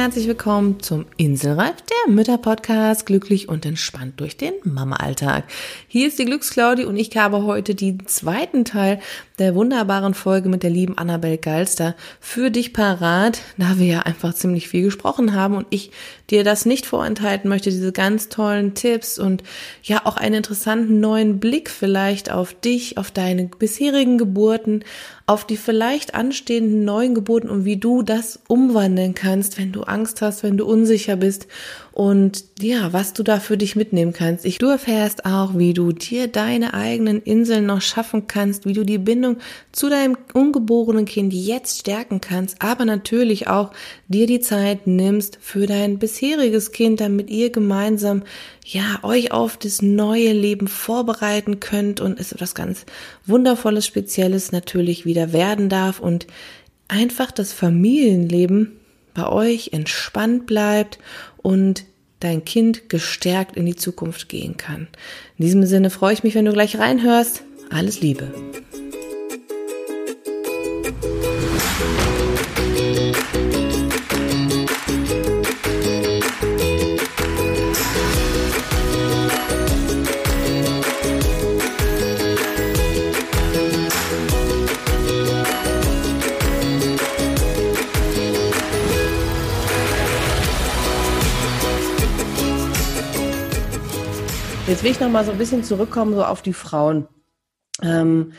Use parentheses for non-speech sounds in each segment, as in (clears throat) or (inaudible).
herzlich willkommen zum Inselreif, der Mütterpodcast, glücklich und entspannt durch den Mama-Alltag. Hier ist die Glücksclaudi und ich habe heute den zweiten Teil der wunderbaren Folge mit der lieben Annabel Galster für dich parat, da wir ja einfach ziemlich viel gesprochen haben und ich dir das nicht vorenthalten möchte, diese ganz tollen Tipps und ja auch einen interessanten neuen Blick vielleicht auf dich, auf deine bisherigen Geburten, auf die vielleicht anstehenden neuen Geburten und wie du das umwandeln kannst, wenn du Angst hast, wenn du unsicher bist und ja, was du da für dich mitnehmen kannst. Ich, du erfährst auch, wie du dir deine eigenen Inseln noch schaffen kannst, wie du die Bindung zu deinem ungeborenen Kind jetzt stärken kannst, aber natürlich auch dir die Zeit nimmst für dein bisheriges Kind, damit ihr gemeinsam ja euch auf das neue Leben vorbereiten könnt und es etwas ganz wundervolles, spezielles natürlich wieder werden darf und einfach das Familienleben bei euch entspannt bleibt und dein Kind gestärkt in die Zukunft gehen kann. In diesem Sinne freue ich mich, wenn du gleich reinhörst. Alles Liebe. Jetzt will ich noch mal so ein bisschen zurückkommen so auf die Frauen. Ähm,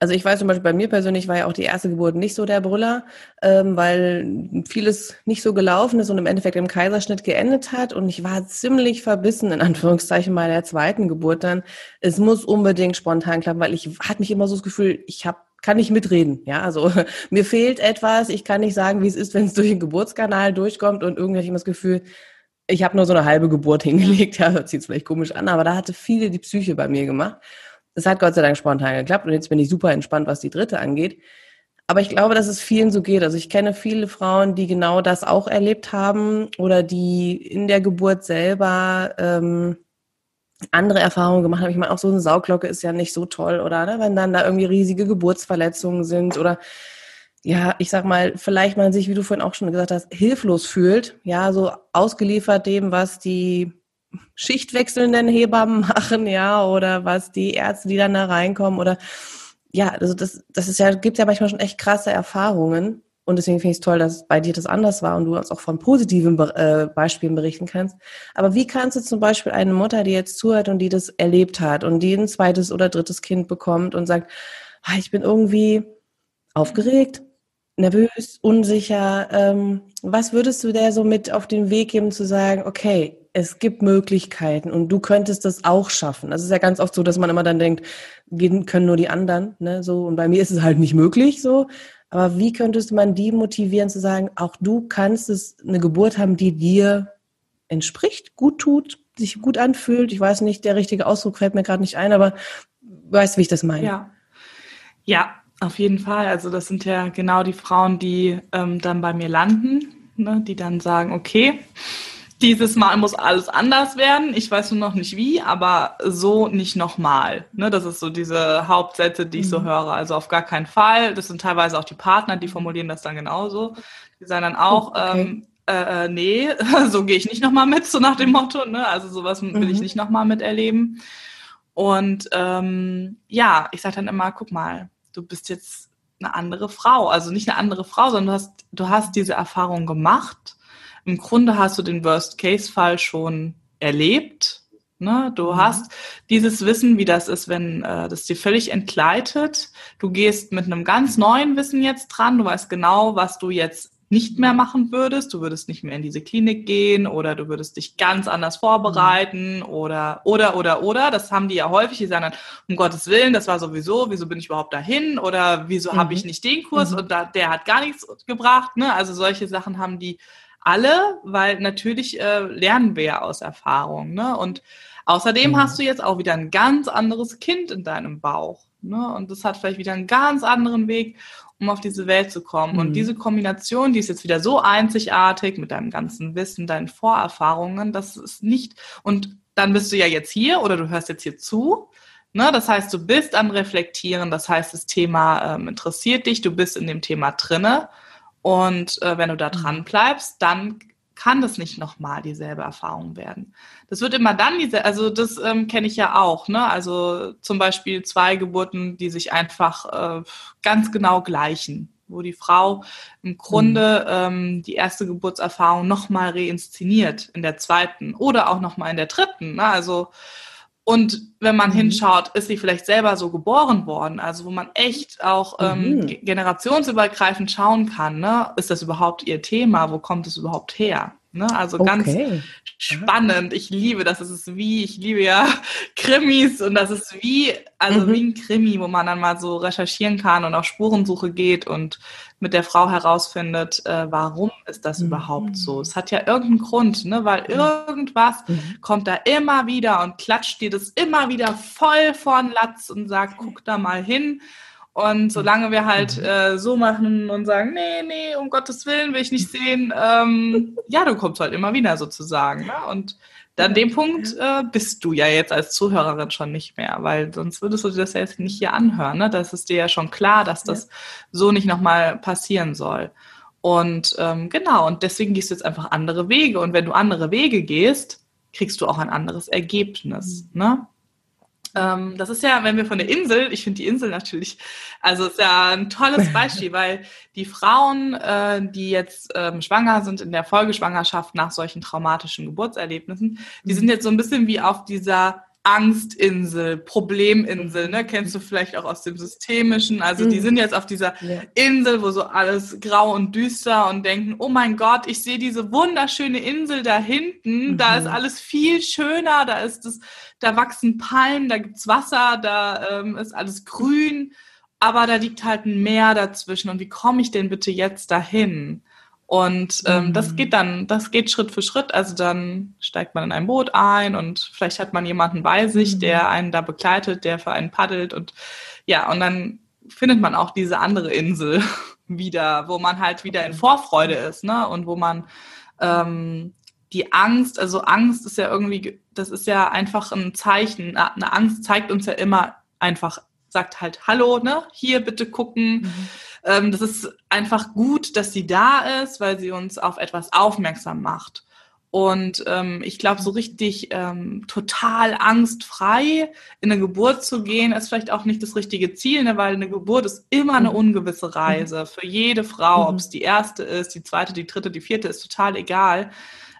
also ich weiß zum Beispiel, bei mir persönlich war ja auch die erste Geburt nicht so der Brüller, ähm, weil vieles nicht so gelaufen ist und im Endeffekt im Kaiserschnitt geendet hat. Und ich war ziemlich verbissen, in Anführungszeichen, bei der zweiten Geburt dann. Es muss unbedingt spontan klappen, weil ich hatte mich immer so das Gefühl, ich habe kann nicht mitreden. Ja, also (laughs) mir fehlt etwas. Ich kann nicht sagen, wie es ist, wenn es (laughs) durch den Geburtskanal durchkommt und irgendwie habe ich immer das Gefühl, ich habe nur so eine halbe Geburt (laughs) hingelegt, ja, hört sich vielleicht komisch an, aber da hatte viele die Psyche bei mir gemacht. Es hat Gott sei Dank spontan geklappt und jetzt bin ich super entspannt, was die dritte angeht. Aber ich glaube, dass es vielen so geht. Also ich kenne viele Frauen, die genau das auch erlebt haben oder die in der Geburt selber ähm, andere Erfahrungen gemacht haben. Ich meine, auch so eine Sauglocke ist ja nicht so toll, oder? Ne? Wenn dann da irgendwie riesige Geburtsverletzungen sind oder ja, ich sag mal, vielleicht man sich, wie du vorhin auch schon gesagt hast, hilflos fühlt, ja, so ausgeliefert dem, was die schichtwechselnden Hebammen (laughs) machen, ja, oder was die Ärzte, die dann da reinkommen, oder ja, also das, das ist ja, gibt ja manchmal schon echt krasse Erfahrungen. Und deswegen finde ich es toll, dass bei dir das anders war und du uns auch von positiven äh, Beispielen berichten kannst. Aber wie kannst du zum Beispiel eine Mutter, die jetzt zuhört und die das erlebt hat und die ein zweites oder drittes Kind bekommt und sagt, ah, ich bin irgendwie aufgeregt, nervös, unsicher. Ähm, was würdest du der so mit auf den Weg geben, zu sagen, okay, es gibt Möglichkeiten und du könntest das auch schaffen. Das ist ja ganz oft so, dass man immer dann denkt, gehen können nur die anderen, ne, so. Und bei mir ist es halt nicht möglich, so. Aber wie könntest man die motivieren zu sagen, auch du kannst es eine Geburt haben, die dir entspricht, gut tut, sich gut anfühlt. Ich weiß nicht, der richtige Ausdruck fällt mir gerade nicht ein, aber weißt, wie ich das meine. Ja. Ja, auf jeden Fall. Also das sind ja genau die Frauen, die ähm, dann bei mir landen, ne, die dann sagen, okay, dieses Mal muss alles anders werden. Ich weiß nur noch nicht wie, aber so nicht nochmal. Ne, das ist so diese Hauptsätze, die ich so mhm. höre. Also auf gar keinen Fall. Das sind teilweise auch die Partner, die formulieren das dann genauso. Die sagen dann auch, oh, okay. ähm, äh, äh nee, (laughs) so gehe ich nicht nochmal mit, so nach dem Motto. Ne? Also sowas will mhm. ich nicht nochmal miterleben. Und ähm, ja, ich sage dann immer, guck mal, du bist jetzt eine andere Frau. Also nicht eine andere Frau, sondern du hast, du hast diese Erfahrung gemacht. Im Grunde hast du den Worst-Case-Fall schon erlebt. Ne? Du mhm. hast dieses Wissen, wie das ist, wenn äh, das dir völlig entgleitet. Du gehst mit einem ganz neuen Wissen jetzt dran. Du weißt genau, was du jetzt nicht mehr machen würdest. Du würdest nicht mehr in diese Klinik gehen oder du würdest dich ganz anders vorbereiten oder, oder, oder, oder. Das haben die ja häufig. Die sagen dann, um Gottes Willen, das war sowieso, wieso bin ich überhaupt dahin oder wieso mhm. habe ich nicht den Kurs mhm. und da, der hat gar nichts gebracht. Ne? Also solche Sachen haben die alle, weil natürlich äh, lernen wir ja aus Erfahrung. Ne? Und außerdem mhm. hast du jetzt auch wieder ein ganz anderes Kind in deinem Bauch. Ne? Und das hat vielleicht wieder einen ganz anderen Weg um auf diese Welt zu kommen. Mhm. Und diese Kombination, die ist jetzt wieder so einzigartig mit deinem ganzen Wissen, deinen Vorerfahrungen, das ist nicht, und dann bist du ja jetzt hier oder du hörst jetzt hier zu. Ne? Das heißt, du bist am Reflektieren, das heißt, das Thema ähm, interessiert dich, du bist in dem Thema drinne. Und äh, wenn du da mhm. dran bleibst, dann kann das nicht nochmal dieselbe Erfahrung werden. Das wird immer dann diese, also das ähm, kenne ich ja auch, ne? Also zum Beispiel zwei Geburten, die sich einfach äh, ganz genau gleichen, wo die Frau im Grunde ähm, die erste Geburtserfahrung nochmal reinszeniert in der zweiten oder auch nochmal in der dritten. Ne? Also und wenn man mhm. hinschaut, ist sie vielleicht selber so geboren worden, also wo man echt auch ähm, mhm. generationsübergreifend schauen kann, ne? ist das überhaupt ihr Thema, wo kommt es überhaupt her? Ne? Also okay. ganz spannend. Ich liebe das. Es ist wie, ich liebe ja (laughs) Krimis und das ist wie, also mhm. wie ein Krimi, wo man dann mal so recherchieren kann und auf Spurensuche geht und mit der Frau herausfindet, äh, warum ist das mhm. überhaupt so? Es hat ja irgendeinen Grund, ne? weil irgendwas mhm. kommt da immer wieder und klatscht dir das immer wieder voll vor den Latz und sagt, guck da mal hin. Und solange wir halt mhm. äh, so machen und sagen, nee, nee, um Gottes Willen will ich nicht sehen, ähm, ja, du kommst halt immer wieder sozusagen. Ne? Und dann dem Punkt äh, bist du ja jetzt als Zuhörerin schon nicht mehr, weil sonst würdest du dir das ja jetzt nicht hier anhören. Ne? Das ist dir ja schon klar, dass das ja. so nicht nochmal passieren soll. Und ähm, genau, und deswegen gehst du jetzt einfach andere Wege. Und wenn du andere Wege gehst, kriegst du auch ein anderes Ergebnis. Mhm. Ne? Ähm, das ist ja, wenn wir von der Insel, ich finde die Insel natürlich, also ist ja ein tolles (laughs) Beispiel, weil die Frauen, äh, die jetzt ähm, schwanger sind in der Folgeschwangerschaft nach solchen traumatischen Geburtserlebnissen, die mhm. sind jetzt so ein bisschen wie auf dieser Angstinsel, Probleminsel, ne? Kennst du vielleicht auch aus dem Systemischen. Also die mhm. sind jetzt auf dieser ja. Insel, wo so alles grau und düster und denken, oh mein Gott, ich sehe diese wunderschöne Insel da hinten, mhm. da ist alles viel schöner, da ist es, da wachsen Palmen, da gibt's Wasser, da ähm, ist alles grün, aber da liegt halt ein Meer dazwischen. Und wie komme ich denn bitte jetzt dahin? Und ähm, mhm. das geht dann, das geht Schritt für Schritt. Also dann steigt man in ein Boot ein und vielleicht hat man jemanden bei sich, mhm. der einen da begleitet, der für einen paddelt und ja, und dann findet man auch diese andere Insel (laughs) wieder, wo man halt wieder in Vorfreude ist, ne? Und wo man ähm, die Angst, also Angst ist ja irgendwie, das ist ja einfach ein Zeichen. Eine Angst zeigt uns ja immer einfach, sagt halt Hallo, ne? Hier bitte gucken. Mhm ähm, das ist einfach gut, dass sie da ist, weil sie uns auf etwas aufmerksam macht. Und ähm, ich glaube, so richtig ähm, total angstfrei in eine Geburt zu gehen, ist vielleicht auch nicht das richtige Ziel, ne? weil eine Geburt ist immer eine mhm. ungewisse Reise mhm. für jede Frau, mhm. ob es die erste ist, die zweite, die dritte, die vierte, ist total egal.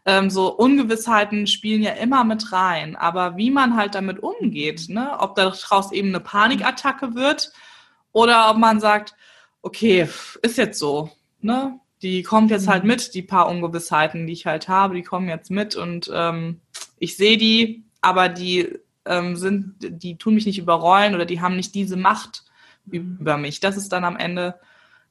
Ähm, so Ungewissheiten spielen ja immer mit rein. Aber wie man halt damit umgeht, ne? ob daraus eben eine Panikattacke wird oder ob man sagt, okay, ist jetzt so, ne? Die kommt jetzt halt mhm. mit, die paar Ungewissheiten, die ich halt habe, die kommen jetzt mit und ähm, ich sehe die, aber die ähm, sind, die tun mich nicht überrollen oder die haben nicht diese Macht mhm. über mich. Das ist dann am Ende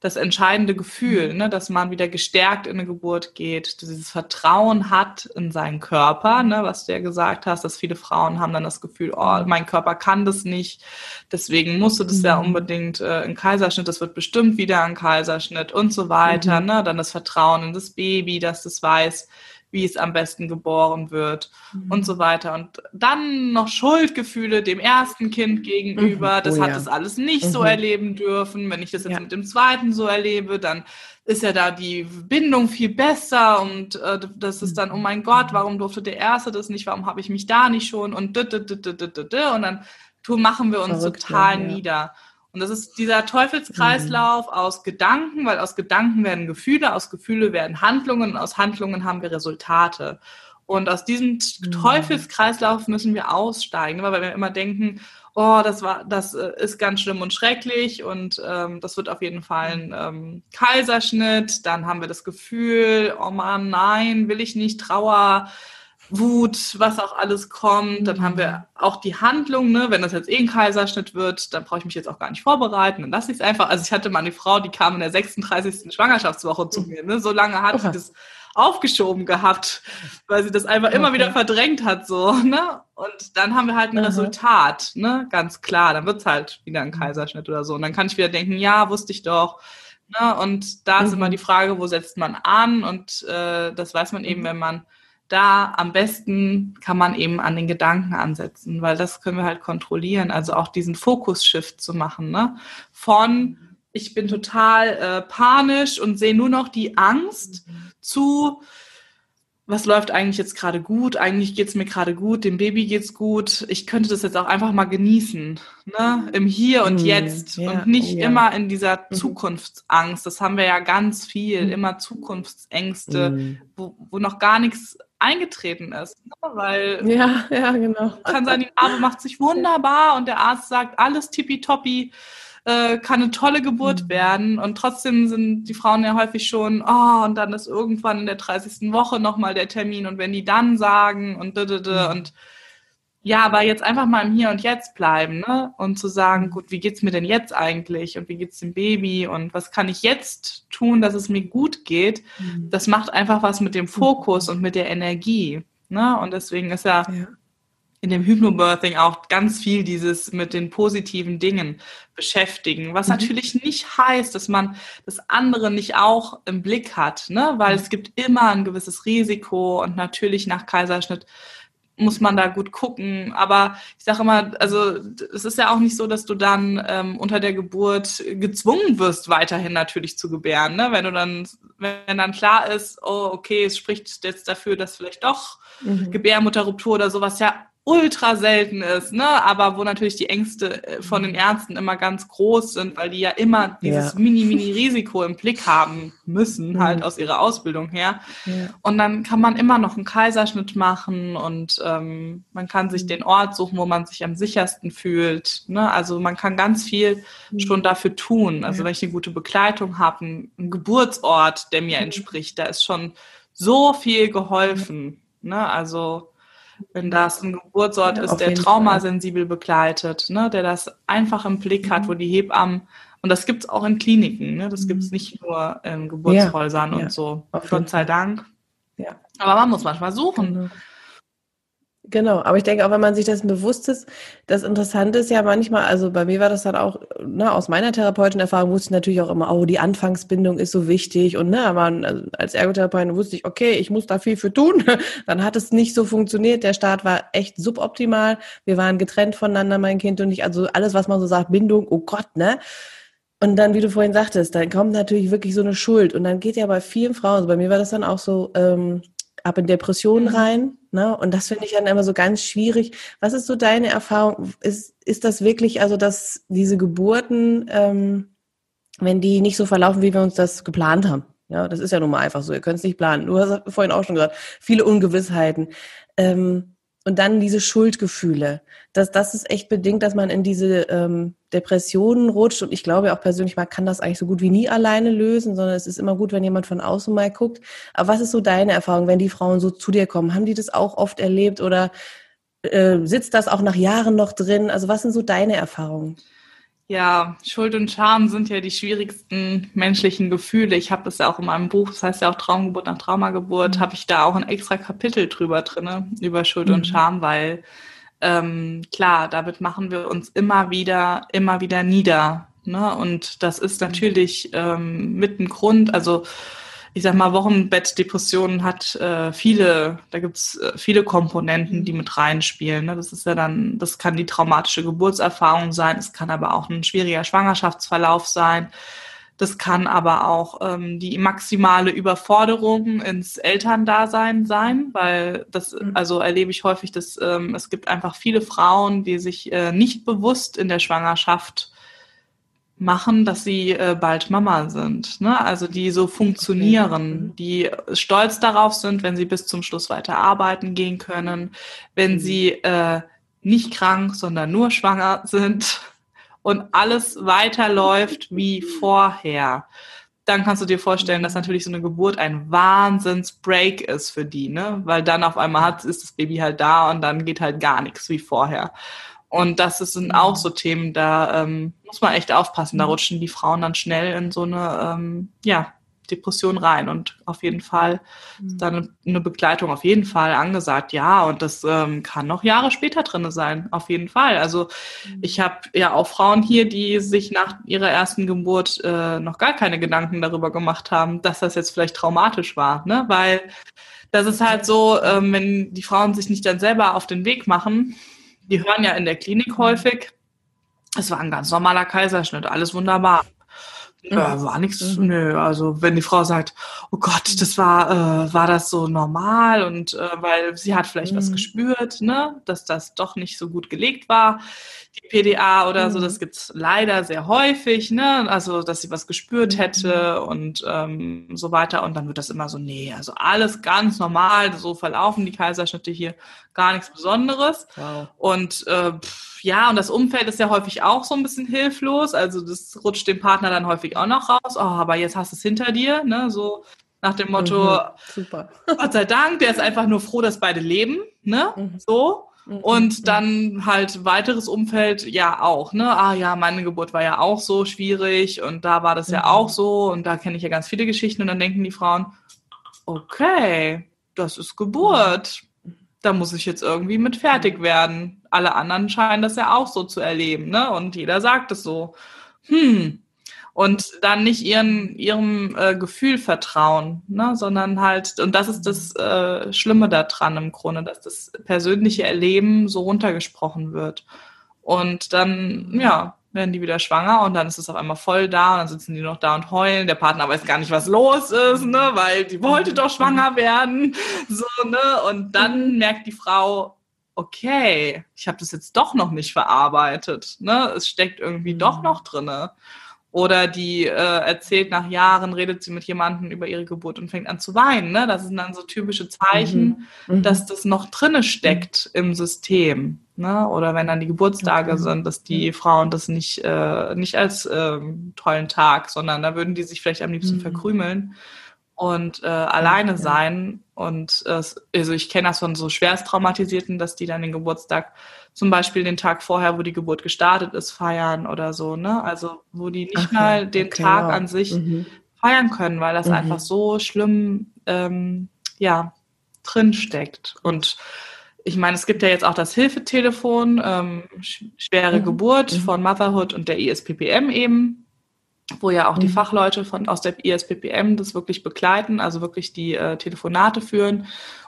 das entscheidende Gefühl, mhm. ne, dass man wieder gestärkt in eine Geburt geht, dieses Vertrauen hat in seinen Körper, ne, was du ja gesagt hast, dass viele Frauen haben dann das Gefühl, oh, mhm. mein Körper kann das nicht, deswegen musst du das mhm. ja unbedingt äh, in Kaiserschnitt, das wird bestimmt wieder ein Kaiserschnitt und so weiter, mhm. ne, dann das Vertrauen in das Baby, dass das weiß, wie es am besten geboren wird mhm. und so weiter. Und dann noch Schuldgefühle dem ersten Kind gegenüber. Mhm. Das oh, hat ja. das alles nicht mhm. so erleben dürfen. Wenn ich das jetzt ja. mit dem zweiten so erlebe, dann ist ja da die Bindung viel besser und äh, das ist dann, oh mein Gott, warum durfte der Erste das nicht, warum habe ich mich da nicht schon und und dann machen wir uns Verrückt, total ja. nieder. Und das ist dieser Teufelskreislauf mhm. aus Gedanken, weil aus Gedanken werden Gefühle, aus Gefühle werden Handlungen und aus Handlungen haben wir Resultate. Und aus diesem mhm. Teufelskreislauf müssen wir aussteigen, weil wir immer denken, oh, das war, das äh, ist ganz schlimm und schrecklich und ähm, das wird auf jeden Fall ein ähm, Kaiserschnitt. Dann haben wir das Gefühl, oh Mann, nein, will ich nicht, Trauer, Wut, was auch alles kommt. Dann haben wir mhm. auch die Handlung, ne? wenn das jetzt eh ein Kaiserschnitt wird, dann brauche ich mich jetzt auch gar nicht vorbereiten. Dann lasse ich es einfach. Also ich hatte mal eine Frau, die kam in der 36. Schwangerschaftswoche zu mhm. mir. Ne? So lange hat sie das aufgeschoben gehabt, weil sie das einfach immer wieder verdrängt hat. so ne? Und dann haben wir halt ein Aha. Resultat, ne? ganz klar. Dann wird es halt wieder ein mhm. Kaiserschnitt oder so. Und dann kann ich wieder denken, ja, wusste ich doch. Ne? Und da ist immer die Frage, wo setzt man an? Und äh, das weiß man eben, wenn man da am besten kann man eben an den Gedanken ansetzen, weil das können wir halt kontrollieren. Also auch diesen Fokus-Shift zu machen, ne? Von ich bin total äh, panisch und sehe nur noch die Angst zu was läuft eigentlich jetzt gerade gut? Eigentlich geht's mir gerade gut, dem Baby geht's gut. Ich könnte das jetzt auch einfach mal genießen, ne? Im Hier und mm, Jetzt ja, und nicht ja. immer in dieser mhm. Zukunftsangst. Das haben wir ja ganz viel, mm. immer Zukunftsängste, mm. wo, wo noch gar nichts eingetreten ist. Ne? Weil ja, ja, genau. kann sein, die Narbe macht sich wunderbar und der Arzt sagt, alles tippitoppi äh, kann eine tolle Geburt mhm. werden. Und trotzdem sind die Frauen ja häufig schon, oh, und dann ist irgendwann in der 30. Woche nochmal der Termin. Und wenn die dann sagen und d, -d, -d, und ja, aber jetzt einfach mal im Hier und Jetzt bleiben, ne? Und zu sagen, gut, wie geht's mir denn jetzt eigentlich? Und wie geht's dem Baby? Und was kann ich jetzt tun, dass es mir gut geht? Mhm. Das macht einfach was mit dem Fokus und mit der Energie. Ne? Und deswegen ist ja, ja in dem Hypnobirthing auch ganz viel dieses mit den positiven Dingen beschäftigen, was mhm. natürlich nicht heißt, dass man das andere nicht auch im Blick hat, ne? weil mhm. es gibt immer ein gewisses Risiko und natürlich nach Kaiserschnitt muss man da gut gucken. Aber ich sage immer, also es ist ja auch nicht so, dass du dann ähm, unter der Geburt gezwungen wirst, weiterhin natürlich zu gebären. Ne? Wenn du dann, wenn dann klar ist, oh, okay, es spricht jetzt dafür, dass vielleicht doch mhm. Gebärmutterruptur oder sowas ja ultra selten ist, ne? aber wo natürlich die Ängste äh, von den Ärzten immer ganz groß sind, weil die ja immer dieses ja. Mini-Mini-Risiko im Blick haben müssen, mhm. halt aus ihrer Ausbildung her. Ja. Und dann kann man immer noch einen Kaiserschnitt machen und ähm, man kann sich mhm. den Ort suchen, wo man sich am sichersten fühlt. Ne? Also man kann ganz viel mhm. schon dafür tun. Also ja. wenn ich eine gute Begleitung habe, einen, einen Geburtsort, der mir mhm. entspricht, da ist schon so viel geholfen. Ne? Also wenn das ein Geburtsort ja, ist, der traumasensibel begleitet, ne, der das einfach im Blick hat, wo die Hebammen, und das gibt es auch in Kliniken, ne, das gibt es mhm. nicht nur in Geburtshäusern ja, und ja, so, Gott sei Dank. Ja. Aber man muss manchmal suchen. Genau. Genau, aber ich denke auch, wenn man sich dessen bewusst ist, das Interessante ist ja manchmal, also bei mir war das dann auch, ne, aus meiner therapeutischen Erfahrung wusste ich natürlich auch immer, oh, die Anfangsbindung ist so wichtig und ne, man, also als Ergotherapeutin wusste ich, okay, ich muss da viel für tun. (laughs) Dann hat es nicht so funktioniert, der Start war echt suboptimal, wir waren getrennt voneinander, mein Kind und ich, also alles, was man so sagt, Bindung, oh Gott, ne? Und dann, wie du vorhin sagtest, dann kommt natürlich wirklich so eine Schuld und dann geht ja bei vielen Frauen, also bei mir war das dann auch so, ähm, ab in Depressionen mhm. rein. Ne? Und das finde ich dann immer so ganz schwierig. Was ist so deine Erfahrung? Ist, ist das wirklich, also dass diese Geburten, ähm, wenn die nicht so verlaufen, wie wir uns das geplant haben? Ja, das ist ja nun mal einfach so. Ihr könnt es nicht planen. Du hast vorhin auch schon gesagt, viele Ungewissheiten. Ähm, und dann diese Schuldgefühle. Das, das ist echt bedingt, dass man in diese ähm, Depressionen rutscht. Und ich glaube auch persönlich, man kann das eigentlich so gut wie nie alleine lösen, sondern es ist immer gut, wenn jemand von außen mal guckt. Aber was ist so deine Erfahrung, wenn die Frauen so zu dir kommen? Haben die das auch oft erlebt oder äh, sitzt das auch nach Jahren noch drin? Also was sind so deine Erfahrungen? Ja, Schuld und Scham sind ja die schwierigsten menschlichen Gefühle. Ich habe das ja auch in meinem Buch, das heißt ja auch Traumgeburt nach Traumageburt, mhm. habe ich da auch ein extra Kapitel drüber drinne über Schuld mhm. und Scham, weil ähm, klar, damit machen wir uns immer wieder, immer wieder nieder. Ne? Und das ist mhm. natürlich ähm, mit ein Grund, also ich sag mal, Wochenbettdepressionen hat äh, viele, da gibt's äh, viele Komponenten, die mit reinspielen. Ne? Das ist ja dann, das kann die traumatische Geburtserfahrung sein, es kann aber auch ein schwieriger Schwangerschaftsverlauf sein. Das kann aber auch ähm, die maximale Überforderung ins Elterndasein sein, weil das, mhm. also erlebe ich häufig, dass ähm, es gibt einfach viele Frauen, die sich äh, nicht bewusst in der Schwangerschaft machen, dass sie äh, bald Mama sind. Ne? Also die so funktionieren, mhm. die stolz darauf sind, wenn sie bis zum Schluss weiter arbeiten gehen können, wenn mhm. sie äh, nicht krank, sondern nur schwanger sind (laughs) und alles weiterläuft (laughs) wie vorher. Dann kannst du dir vorstellen, dass natürlich so eine Geburt ein Wahnsinns-Break ist für die, ne? Weil dann auf einmal hat, ist das Baby halt da und dann geht halt gar nichts wie vorher. Und das sind auch so Themen, da ähm, muss man echt aufpassen. Da mhm. rutschen die Frauen dann schnell in so eine ähm, ja, Depression rein. Und auf jeden Fall ist dann eine Begleitung auf jeden Fall angesagt. Ja, und das ähm, kann noch Jahre später drinne sein. Auf jeden Fall. Also mhm. ich habe ja auch Frauen hier, die sich nach ihrer ersten Geburt äh, noch gar keine Gedanken darüber gemacht haben, dass das jetzt vielleicht traumatisch war. Ne? Weil das ist halt so, ähm, wenn die Frauen sich nicht dann selber auf den Weg machen, die hören ja in der Klinik häufig, es war ein ganz normaler Kaiserschnitt, alles wunderbar. Ja, war nichts, mhm. nö. Also wenn die Frau sagt, oh Gott, das war, äh, war das so normal und äh, weil sie hat vielleicht mhm. was gespürt, ne, dass das doch nicht so gut gelegt war, die PDA oder mhm. so, das gibt's leider sehr häufig, ne? Also dass sie was gespürt mhm. hätte und ähm, so weiter. Und dann wird das immer so, nee, also alles ganz normal, so verlaufen die Kaiserschnitte hier, gar nichts Besonderes. Wow. Und äh, ja, und das Umfeld ist ja häufig auch so ein bisschen hilflos. Also das rutscht dem Partner dann häufig auch noch raus. Oh, aber jetzt hast du es hinter dir, ne? So nach dem Motto, mhm, super. Gott sei Dank, der ist einfach nur froh, dass beide leben, ne? Mhm. So. Mhm, und mhm. dann halt weiteres Umfeld ja auch, ne? Ah ja, meine Geburt war ja auch so schwierig und da war das ja auch so und da kenne ich ja ganz viele Geschichten und dann denken die Frauen, okay, das ist Geburt da muss ich jetzt irgendwie mit fertig werden. Alle anderen scheinen das ja auch so zu erleben, ne? Und jeder sagt es so. Hm. Und dann nicht ihren, ihrem äh, Gefühl vertrauen, ne? sondern halt, und das ist das äh, Schlimme daran im Grunde, dass das persönliche Erleben so runtergesprochen wird. Und dann, ja, werden die wieder schwanger und dann ist es auf einmal voll da und dann sitzen die noch da und heulen. Der Partner weiß gar nicht, was los ist, ne, weil die wollte doch schwanger werden, so, ne, und dann merkt die Frau, okay, ich habe das jetzt doch noch nicht verarbeitet, ne, es steckt irgendwie doch noch drinne. Oder die äh, erzählt nach Jahren, redet sie mit jemandem über ihre Geburt und fängt an zu weinen. Ne? Das sind dann so typische Zeichen, mhm. Mhm. dass das noch drinne steckt im System. Ne? Oder wenn dann die Geburtstage okay. sind, dass die Frauen das nicht, äh, nicht als äh, tollen Tag, sondern da würden die sich vielleicht am liebsten mhm. verkrümeln und äh, alleine ja. sein. Und äh, also ich kenne das von so schwerst Traumatisierten, dass die dann den Geburtstag zum Beispiel den Tag vorher, wo die Geburt gestartet ist, feiern oder so, ne? Also wo die nicht Ach, mal den okay, Tag wow. an sich mhm. feiern können, weil das mhm. einfach so schlimm ähm, ja drin steckt. Und ich meine, es gibt ja jetzt auch das Hilfetelefon, ähm, schwere mhm. Geburt mhm. von Motherhood und der ISPPM eben wo ja auch die mhm. Fachleute von aus der ISPPM das wirklich begleiten, also wirklich die äh, Telefonate führen.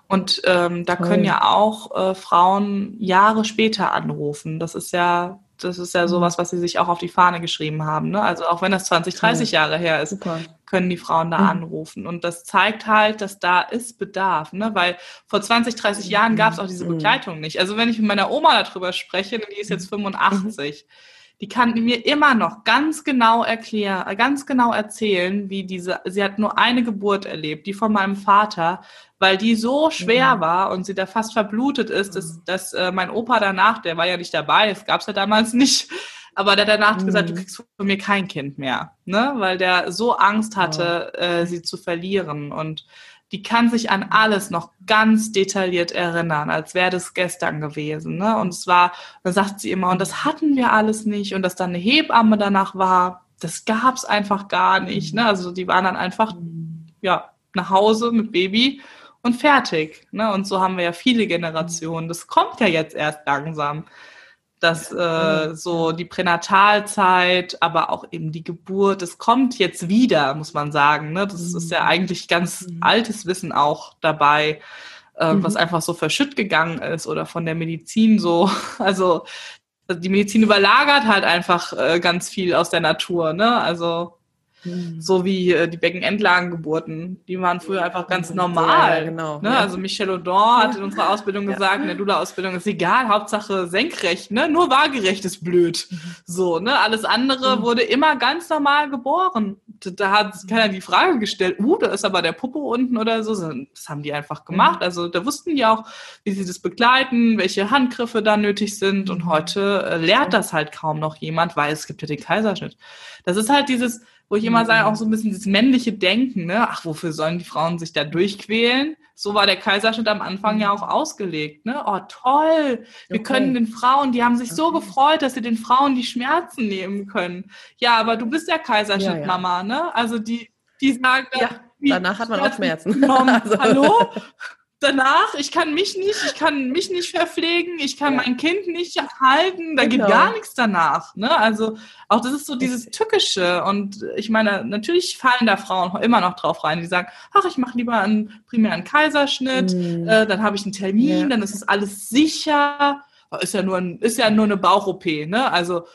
Und ähm, da können ja auch äh, Frauen Jahre später anrufen. Das ist ja, das ist ja mhm. sowas, was sie sich auch auf die Fahne geschrieben haben. Ne? Also auch wenn das 20, 30 Jahre her ist, Super. können die Frauen da mhm. anrufen. Und das zeigt halt, dass da ist Bedarf. Ne? Weil vor 20, 30 Jahren gab es auch diese mhm. Begleitung nicht. Also wenn ich mit meiner Oma darüber spreche, die ist jetzt 85. Mhm die kann mir immer noch ganz genau erklären, ganz genau erzählen, wie diese, sie hat nur eine Geburt erlebt, die von meinem Vater, weil die so schwer mhm. war und sie da fast verblutet ist, dass, mhm. dass äh, mein Opa danach, der war ja nicht dabei, es gab's ja damals (laughs) nicht, aber der danach mhm. gesagt, du kriegst von mir kein Kind mehr, ne, weil der so Angst hatte, oh. äh, sie zu verlieren und die kann sich an alles noch ganz detailliert erinnern, als wäre das gestern gewesen. Ne? Und es war, da sagt sie immer, und das hatten wir alles nicht. Und dass dann eine Hebamme danach war, das gab's einfach gar nicht. Ne? Also die waren dann einfach ja, nach Hause mit Baby und fertig. Ne? Und so haben wir ja viele Generationen. Das kommt ja jetzt erst langsam dass äh, so die Pränatalzeit, aber auch eben die Geburt, das kommt jetzt wieder, muss man sagen. Ne? Das ist ja mhm. eigentlich ganz mhm. altes Wissen auch dabei, äh, mhm. was einfach so verschütt gegangen ist oder von der Medizin so. (laughs) Also die Medizin überlagert halt einfach äh, ganz viel aus der Natur. Ne? Also Mhm. So wie äh, die Beckenendlagengeburten. Die waren früher einfach ganz normal. Ja, genau. Ne? Ja. Also Michel Audin hat in unserer Ausbildung gesagt, in der Dula-Ausbildung ist egal, Hauptsache senkrecht, ne? Nur waagerecht ist blöd. Mhm. So, ne? Alles andere mhm. wurde immer ganz normal geboren. Da hat keiner die Frage gestellt, uh, da ist aber der Popo unten oder so. Das haben die einfach gemacht. Also da wussten die auch, wie sie das begleiten, welche Handgriffe da nötig sind. Und heute äh, lehrt das halt kaum noch jemand, weil es gibt ja den Kaiserschnitt. Das ist halt dieses, wo ich immer mhm. sage, auch so ein bisschen das männliche Denken, ne? Ach, wofür sollen die Frauen sich da durchquälen? So war der Kaiserschnitt am Anfang ja auch ausgelegt, ne? Oh, toll! Wir okay. können den Frauen, die haben sich okay. so gefreut, dass sie den Frauen die Schmerzen nehmen können. Ja, aber du bist ja Kaiserschnittmama, ja, ja. ne? Also die, die sagen, ja, danach hat man auch Schmerzen. (laughs) also. Hallo? Danach, ich kann mich nicht, ich kann mich nicht verpflegen, ich kann ja. mein Kind nicht halten, da genau. geht gar nichts danach. Ne? Also auch das ist so dieses Tückische. Und ich meine, natürlich fallen da Frauen immer noch drauf rein, die sagen, ach, ich mache lieber einen primären Kaiserschnitt, mhm. äh, dann habe ich einen Termin, ja. dann ist es alles sicher. Ist ja nur, ein, ist ja nur eine Bauch-OP, ne? Also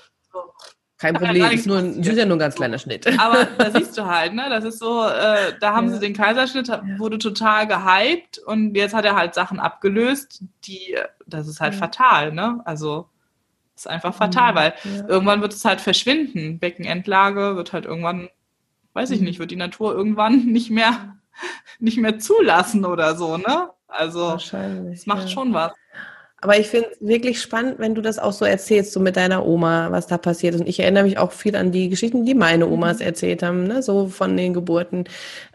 kein Problem, ist, nur, ist ja nur ein ganz kleiner Schnitt. Aber da siehst du halt, ne? Das ist so, äh, da haben ja. sie den Kaiserschnitt, wurde total gehypt und jetzt hat er halt Sachen abgelöst, die, das ist halt ja. fatal, ne? Also ist einfach fatal, mhm. weil ja. irgendwann wird es halt verschwinden. Beckenendlage wird halt irgendwann, weiß ich mhm. nicht, wird die Natur irgendwann (laughs) nicht mehr, nicht mehr zulassen oder so, ne? Also es macht schon was. Aber ich finde es wirklich spannend, wenn du das auch so erzählst, so mit deiner Oma, was da passiert ist. Und ich erinnere mich auch viel an die Geschichten, die meine mhm. Omas erzählt haben, ne? so von den Geburten.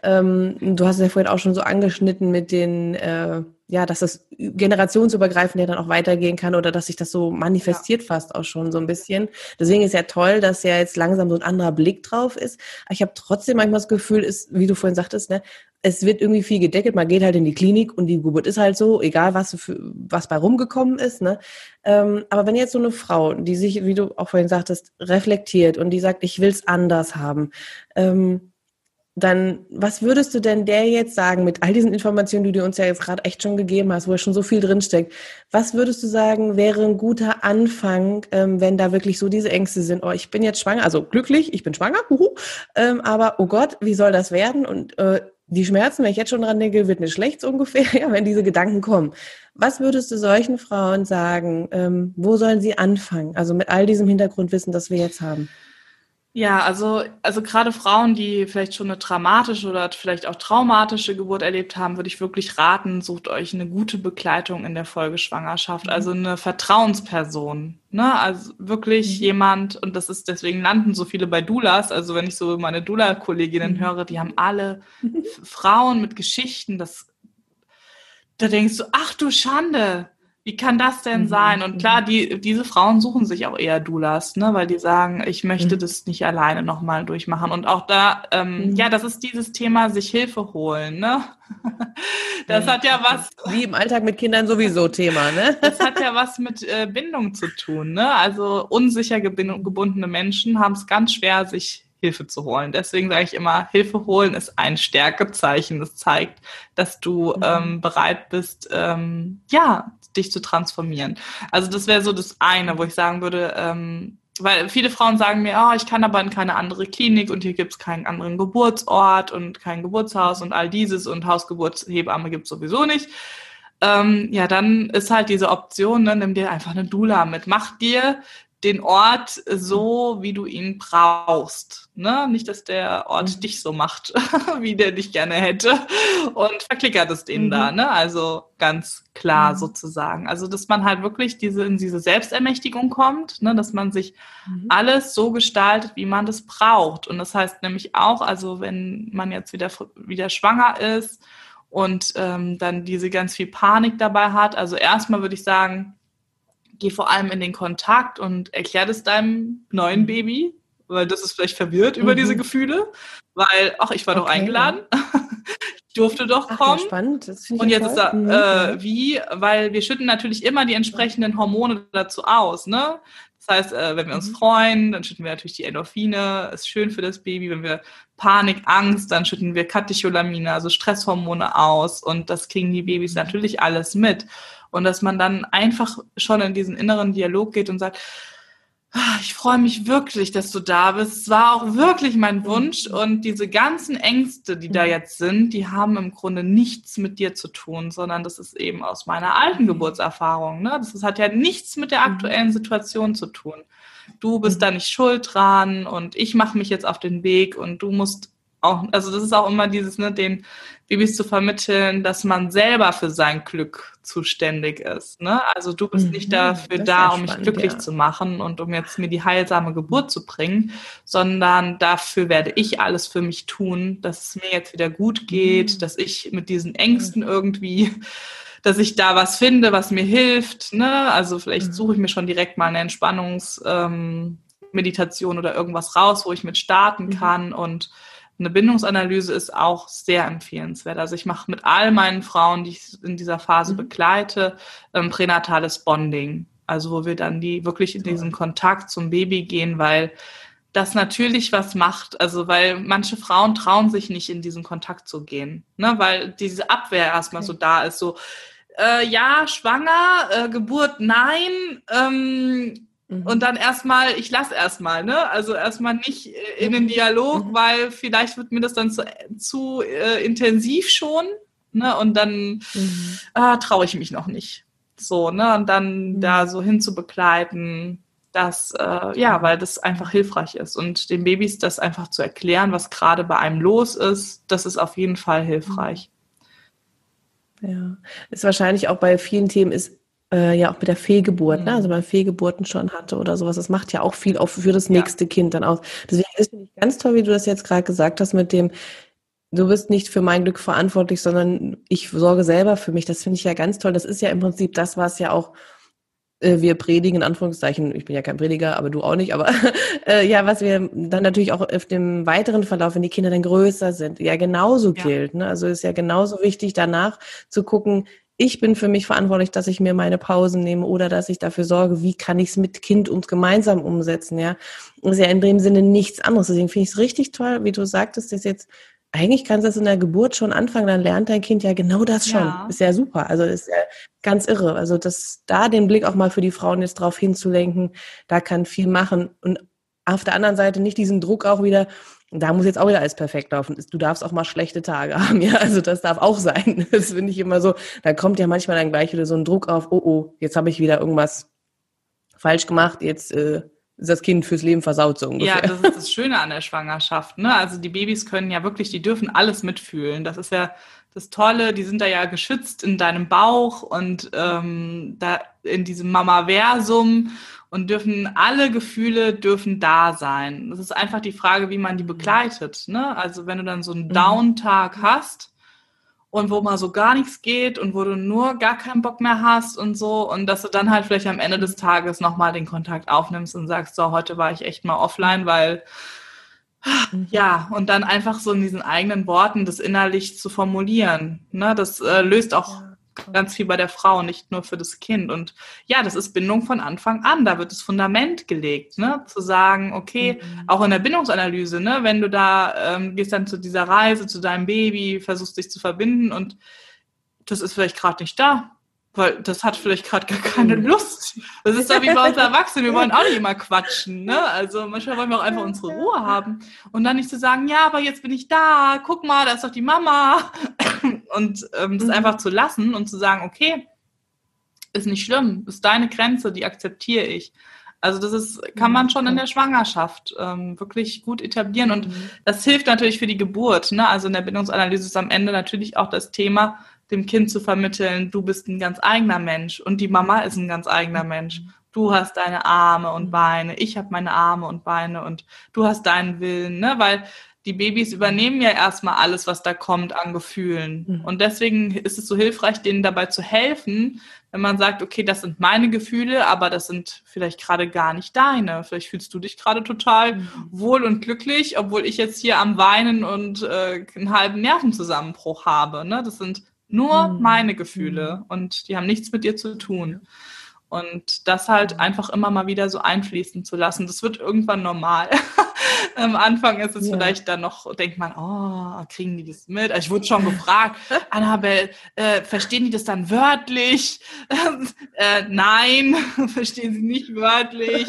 Ähm, du hast es ja vorhin auch schon so angeschnitten mit den, äh, ja, dass das generationsübergreifend ja dann auch weitergehen kann oder dass sich das so manifestiert ja. fast auch schon so ein bisschen. Deswegen ist ja toll, dass ja jetzt langsam so ein anderer Blick drauf ist. Aber ich habe trotzdem manchmal das Gefühl, ist, wie du vorhin sagtest, ne, es wird irgendwie viel gedeckelt. Man geht halt in die Klinik und die Geburt ist halt so, egal was, für, was bei rumgekommen ist. Ne? Ähm, aber wenn jetzt so eine Frau, die sich, wie du auch vorhin sagtest, reflektiert und die sagt, ich will es anders haben, ähm, dann was würdest du denn der jetzt sagen mit all diesen Informationen, die du uns ja jetzt gerade echt schon gegeben hast, wo ja schon so viel drinsteckt? Was würdest du sagen, wäre ein guter Anfang, ähm, wenn da wirklich so diese Ängste sind? Oh, ich bin jetzt schwanger, also glücklich, ich bin schwanger, huhu, ähm, aber oh Gott, wie soll das werden? Und äh, die Schmerzen, wenn ich jetzt schon dran denke, wird mir schlecht so ungefähr, (laughs) ja, wenn diese Gedanken kommen. Was würdest du solchen Frauen sagen? Ähm, wo sollen sie anfangen? Also mit all diesem Hintergrundwissen, das wir jetzt haben. Ja, also, also gerade Frauen, die vielleicht schon eine dramatische oder vielleicht auch traumatische Geburt erlebt haben, würde ich wirklich raten, sucht euch eine gute Begleitung in der Folgeschwangerschaft, mhm. also eine Vertrauensperson. Ne? Also wirklich mhm. jemand, und das ist deswegen landen so viele bei Doulas, also wenn ich so meine Doula-Kolleginnen mhm. höre, die haben (laughs) alle Frauen mit Geschichten, das da denkst du, ach du Schande, wie kann das denn mhm. sein? Und klar, die, diese Frauen suchen sich auch eher Doulas, ne, weil die sagen, ich möchte mhm. das nicht alleine nochmal durchmachen. Und auch da, ähm, mhm. ja, das ist dieses Thema, sich Hilfe holen, ne? (laughs) Das hat ja was. Wie im Alltag mit Kindern sowieso Thema, ne? (laughs) Das hat ja was mit äh, Bindung zu tun, ne? Also unsicher gebundene Menschen haben es ganz schwer, sich Hilfe zu holen. Deswegen sage ich immer, Hilfe holen ist ein Stärkezeichen. Das zeigt, dass du mhm. ähm, bereit bist, ähm, ja, dich zu transformieren. Also das wäre so das eine, wo ich sagen würde, ähm, weil viele Frauen sagen mir, oh, ich kann aber in keine andere Klinik und hier gibt es keinen anderen Geburtsort und kein Geburtshaus und all dieses und Hausgeburtshebamme gibt es sowieso nicht. Ähm, ja, dann ist halt diese Option, ne, nimm dir einfach eine Dula mit. Mach dir den Ort so, wie du ihn brauchst. Ne? Nicht, dass der Ort mhm. dich so macht, (laughs) wie der dich gerne hätte und verklickert es den mhm. da. Ne? Also ganz klar mhm. sozusagen. Also, dass man halt wirklich diese, in diese Selbstermächtigung kommt, ne? dass man sich mhm. alles so gestaltet, wie man das braucht. Und das heißt nämlich auch, also wenn man jetzt wieder, wieder schwanger ist und ähm, dann diese ganz viel Panik dabei hat, also erstmal würde ich sagen, geh vor allem in den Kontakt und erklär das deinem neuen mhm. Baby, weil das ist vielleicht verwirrt mhm. über diese Gefühle, weil, ach, ich war okay, doch eingeladen. (laughs) ich durfte doch ach, kommen. Spannend. Das und jetzt ist da, mhm. äh, wie? Weil wir schütten natürlich immer die entsprechenden Hormone dazu aus, ne? Das heißt, äh, wenn wir uns mhm. freuen, dann schütten wir natürlich die Endorphine, ist schön für das Baby. Wenn wir Panik, Angst, dann schütten wir Katecholamine, also Stresshormone aus und das kriegen die Babys mhm. natürlich alles mit. Und dass man dann einfach schon in diesen inneren Dialog geht und sagt, ah, ich freue mich wirklich, dass du da bist. Es war auch wirklich mein Wunsch. Und diese ganzen Ängste, die da mhm. jetzt sind, die haben im Grunde nichts mit dir zu tun, sondern das ist eben aus meiner alten mhm. Geburtserfahrung. Ne? Das hat ja nichts mit der mhm. aktuellen Situation zu tun. Du bist da nicht schuld dran und ich mache mich jetzt auf den Weg und du musst auch, also das ist auch immer dieses, ne, den Babys zu vermitteln, dass man selber für sein Glück zuständig ist. Ne? Also du bist mhm, nicht dafür da, um mich glücklich ja. zu machen und um jetzt mir die heilsame Geburt zu bringen, sondern dafür werde ich alles für mich tun, dass es mir jetzt wieder gut geht, mhm. dass ich mit diesen Ängsten mhm. irgendwie (laughs) dass ich da was finde, was mir hilft. Ne? Also vielleicht mhm. suche ich mir schon direkt mal eine Entspannungsmeditation ähm, oder irgendwas raus, wo ich mit starten mhm. kann und eine Bindungsanalyse ist auch sehr empfehlenswert. Also ich mache mit all meinen Frauen, die ich in dieser Phase mhm. begleite, ähm, pränatales Bonding. Also wo wir dann die wirklich in diesen Kontakt zum Baby gehen, weil das natürlich was macht. Also weil manche Frauen trauen sich nicht in diesen Kontakt zu gehen, ne? weil diese Abwehr erstmal okay. so da ist. So äh, ja, schwanger, äh, Geburt, nein. Ähm. Und dann erstmal, ich lasse erstmal, ne? Also erstmal nicht in den Dialog, mhm. weil vielleicht wird mir das dann zu, zu äh, intensiv schon, ne? Und dann mhm. ah, traue ich mich noch nicht. So, ne? Und dann mhm. da so hinzubegleiten, dass, äh, ja, weil das einfach hilfreich ist. Und den Babys das einfach zu erklären, was gerade bei einem los ist, das ist auf jeden Fall hilfreich. Ja, ist wahrscheinlich auch bei vielen Themen ist äh, ja auch mit der Fehlgeburt, mhm. ne? also wenn man Fehlgeburten schon hatte oder sowas, das macht ja auch viel auch für das nächste ja. Kind dann aus. Deswegen ist es ganz toll, wie du das jetzt gerade gesagt hast mit dem, du bist nicht für mein Glück verantwortlich, sondern ich sorge selber für mich. Das finde ich ja ganz toll. Das ist ja im Prinzip das, was ja auch äh, wir predigen, in Anführungszeichen, ich bin ja kein Prediger, aber du auch nicht, aber (laughs) äh, ja, was wir dann natürlich auch auf dem weiteren Verlauf, wenn die Kinder dann größer sind, ja genauso ja. gilt. Ne? Also ist ja genauso wichtig, danach zu gucken, ich bin für mich verantwortlich, dass ich mir meine Pausen nehme oder dass ich dafür sorge, wie kann ich es mit Kind und gemeinsam umsetzen, ja. Das ist ja in dem Sinne nichts anderes. Deswegen finde ich es richtig toll, wie du sagtest, dass jetzt eigentlich kannst du das in der Geburt schon anfangen, dann lernt dein Kind ja genau das schon. Ja. Ist ja super. Also ist ja ganz irre. Also das, da den Blick auch mal für die Frauen jetzt drauf hinzulenken, da kann viel machen. Und auf der anderen Seite nicht diesen Druck auch wieder, da muss jetzt auch wieder alles perfekt laufen. Du darfst auch mal schlechte Tage (laughs) haben, ja. Also das darf auch sein. (laughs) Das finde ich immer so. Da kommt ja manchmal dann gleich wieder so ein Druck auf, oh oh, jetzt habe ich wieder irgendwas falsch gemacht, jetzt äh, ist das Kind fürs Leben versaut so ungefähr. Ja, das ist das Schöne an der Schwangerschaft. Ne? Also die Babys können ja wirklich, die dürfen alles mitfühlen. Das ist ja das Tolle, die sind da ja geschützt in deinem Bauch und ähm, da in diesem Mamaversum und dürfen alle Gefühle dürfen da sein. Das ist einfach die Frage, wie man die begleitet. Ne? Also wenn du dann so einen mhm. Down-Tag hast, und wo mal so gar nichts geht und wo du nur gar keinen Bock mehr hast und so und dass du dann halt vielleicht am Ende des Tages nochmal den Kontakt aufnimmst und sagst, so, heute war ich echt mal offline, weil mhm. ja, und dann einfach so in diesen eigenen Worten das innerlich zu formulieren. Ne, das äh, löst auch ganz viel bei der Frau, nicht nur für das Kind. Und ja, das ist Bindung von Anfang an. Da wird das Fundament gelegt, ne? Zu sagen, okay, mhm. auch in der Bindungsanalyse, ne, wenn du da ähm, gehst dann zu dieser Reise, zu deinem Baby, versuchst dich zu verbinden und das ist vielleicht gerade nicht da weil das hat vielleicht gerade gar keine Lust. Das ist doch wie bei uns Erwachsenen, wir wollen auch nicht immer quatschen, ne? Also manchmal wollen wir auch einfach unsere Ruhe haben und dann nicht zu sagen, ja, aber jetzt bin ich da, guck mal, da ist doch die Mama (coughs) und ähm, das mhm. einfach zu lassen und zu sagen, okay, ist nicht schlimm, ist deine Grenze, die akzeptiere ich. Also das ist, kann man schon in der Schwangerschaft ähm, wirklich gut etablieren und mhm. das hilft natürlich für die Geburt. Ne? Also in der Bindungsanalyse ist am Ende natürlich auch das Thema, dem Kind zu vermitteln, du bist ein ganz eigener Mensch und die Mama ist ein ganz eigener Mensch. Du hast deine Arme und Beine, ich habe meine Arme und Beine und du hast deinen Willen, ne? Weil die Babys übernehmen ja erstmal alles, was da kommt an Gefühlen. Mhm. Und deswegen ist es so hilfreich, denen dabei zu helfen, wenn man sagt, okay, das sind meine Gefühle, aber das sind vielleicht gerade gar nicht deine. Vielleicht fühlst du dich gerade total mhm. wohl und glücklich, obwohl ich jetzt hier am Weinen und äh, einen halben Nervenzusammenbruch habe. Ne? Das sind nur mhm. meine Gefühle mhm. und die haben nichts mit dir zu tun. Und das halt mhm. einfach immer mal wieder so einfließen zu lassen, das wird irgendwann normal. (laughs) Am Anfang ist es ja. vielleicht dann noch, denkt man, oh, kriegen die das mit? Also ich wurde schon gefragt, (laughs) Annabelle, äh, verstehen die das dann wörtlich? (laughs) äh, nein, verstehen sie nicht wörtlich,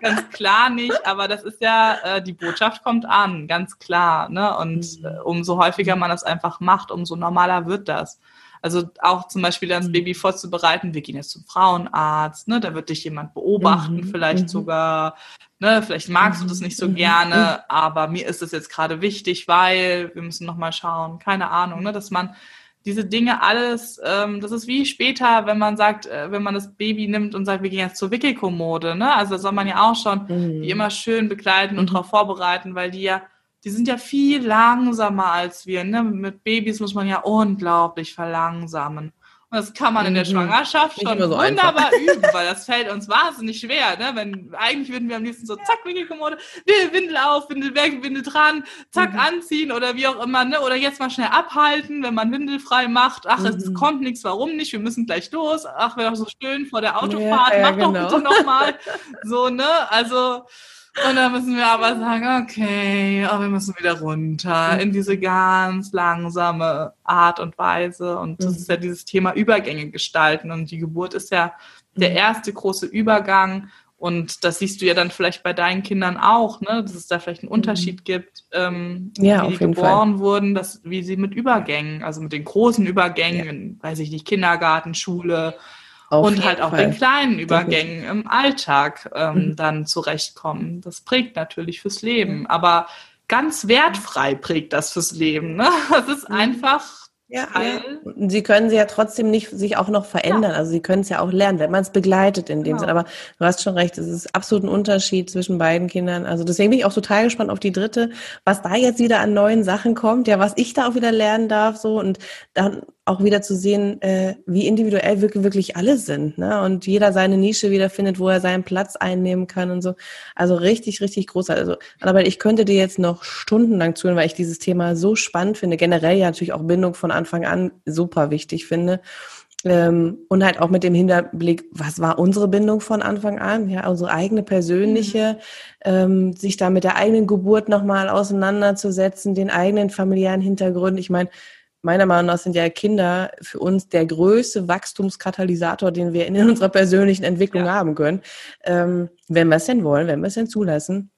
ganz klar nicht, aber das ist ja, äh, die Botschaft kommt an, ganz klar. Ne? Und mhm. äh, umso häufiger man das einfach macht, umso normaler wird das. Also auch zum Beispiel das mhm. Baby vorzubereiten, wir gehen jetzt zum Frauenarzt, ne, da wird dich jemand beobachten, mhm. vielleicht mhm. sogar, ne, vielleicht magst du das nicht so mhm. gerne, mhm. aber mir ist es jetzt gerade wichtig, weil wir müssen nochmal schauen, keine Ahnung, ne, dass man diese Dinge alles, ähm, das ist wie später, wenn man sagt, äh, wenn man das Baby nimmt und sagt, wir gehen jetzt zur Wickelkommode, ne? Also da soll man ja auch schon mhm. die immer schön begleiten und darauf vorbereiten, weil die ja die sind ja viel langsamer als wir. Ne? Mit Babys muss man ja unglaublich verlangsamen. Und das kann man in der mhm. Schwangerschaft schon so wunderbar einfach. üben, weil das fällt uns wahnsinnig schwer. Ne? Wenn, eigentlich würden wir am liebsten so, zack, Wickelkommode, Windel auf, Windel weg, Windel dran, zack, mhm. anziehen oder wie auch immer. Ne? Oder jetzt mal schnell abhalten, wenn man windelfrei macht. Ach, mhm. es kommt nichts, warum nicht? Wir müssen gleich los. Ach, wäre doch so schön vor der Autofahrt. Ja, ja, Mach genau. doch bitte nochmal. (laughs) So, ne? Also und dann müssen wir aber sagen, okay, oh, wir müssen wieder runter in diese ganz langsame Art und Weise. Und das ist ja dieses Thema Übergänge gestalten. Und die Geburt ist ja der mhm. erste große Übergang. Und das siehst du ja dann vielleicht bei deinen Kindern auch, ne? dass es da vielleicht einen Unterschied mhm. gibt, ähm, ja, wie die geboren Fall. wurden, dass, wie sie mit Übergängen, also mit den großen Übergängen, ja. weiß ich nicht, Kindergarten, Schule Auf und halt auch Fall. den kleinen Übergängen Definitiv. im Alltag ähm, mhm. dann zurechtkommen. Das prägt natürlich fürs Leben, aber ganz wertfrei prägt das fürs Leben. Ne? (laughs) Das ist mhm. einfach ja, ja. Sie können sie ja trotzdem nicht sich auch noch verändern. Ja. Also sie können es ja auch lernen, wenn man es begleitet in dem genau. Sinn. Aber du hast schon recht, es ist absolut ein Unterschied zwischen beiden Kindern. Also deswegen bin ich auch total gespannt auf die dritte, was da jetzt wieder an neuen Sachen kommt, ja, was ich da auch wieder lernen darf, so und dann auch wieder zu sehen, äh, wie individuell wirklich, wirklich alle sind, ne? Und jeder seine Nische wiederfindet, wo er seinen Platz einnehmen kann und so. Also richtig, richtig groß. Also, aber ich könnte dir jetzt noch stundenlang zuhören, weil ich dieses Thema so spannend finde. Generell ja natürlich auch Bindung von Anfang an super wichtig finde. Ähm, und halt auch mit dem Hinterblick, was war unsere Bindung von Anfang an? Ja, unsere eigene persönliche, mhm. ähm, sich da mit der eigenen Geburt nochmal auseinanderzusetzen, den eigenen familiären Hintergrund. Ich meine, meiner Meinung nach sind ja Kinder für uns der größte Wachstumskatalysator, den wir in (laughs) unserer persönlichen Entwicklung ja. haben können, ähm, wenn wir es denn wollen, wenn wir es denn zulassen.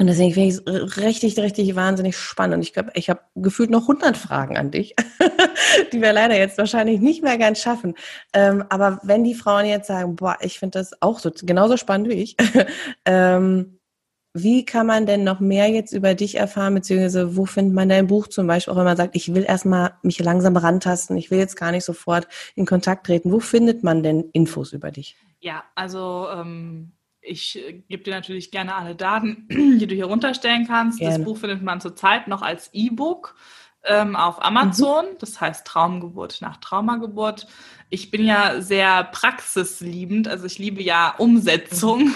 Und deswegen finde ich es richtig, richtig wahnsinnig spannend. Und ich glaube, ich habe gefühlt noch 100 Fragen an dich, (laughs) die wir leider jetzt wahrscheinlich nicht mehr ganz schaffen. Ähm, aber wenn die Frauen jetzt sagen, boah, ich finde das auch so genauso spannend wie ich, (laughs) ähm, wie kann man denn noch mehr jetzt über dich erfahren, beziehungsweise wo findet man dein Buch zum Beispiel, auch wenn man sagt, ich will erstmal mich langsam rantasten, ich will jetzt gar nicht sofort in Kontakt treten. Wo findet man denn Infos über dich? Ja, also ähm, ich gebe dir natürlich gerne alle Daten, (clears throat) die du hier runterstellen kannst. Gerne. Das Buch findet man zurzeit noch als E-Book ähm, auf Amazon. Mhm. Das heißt Traumgeburt nach Traumageburt. Ich bin ja sehr praxisliebend, also ich liebe ja Umsetzung.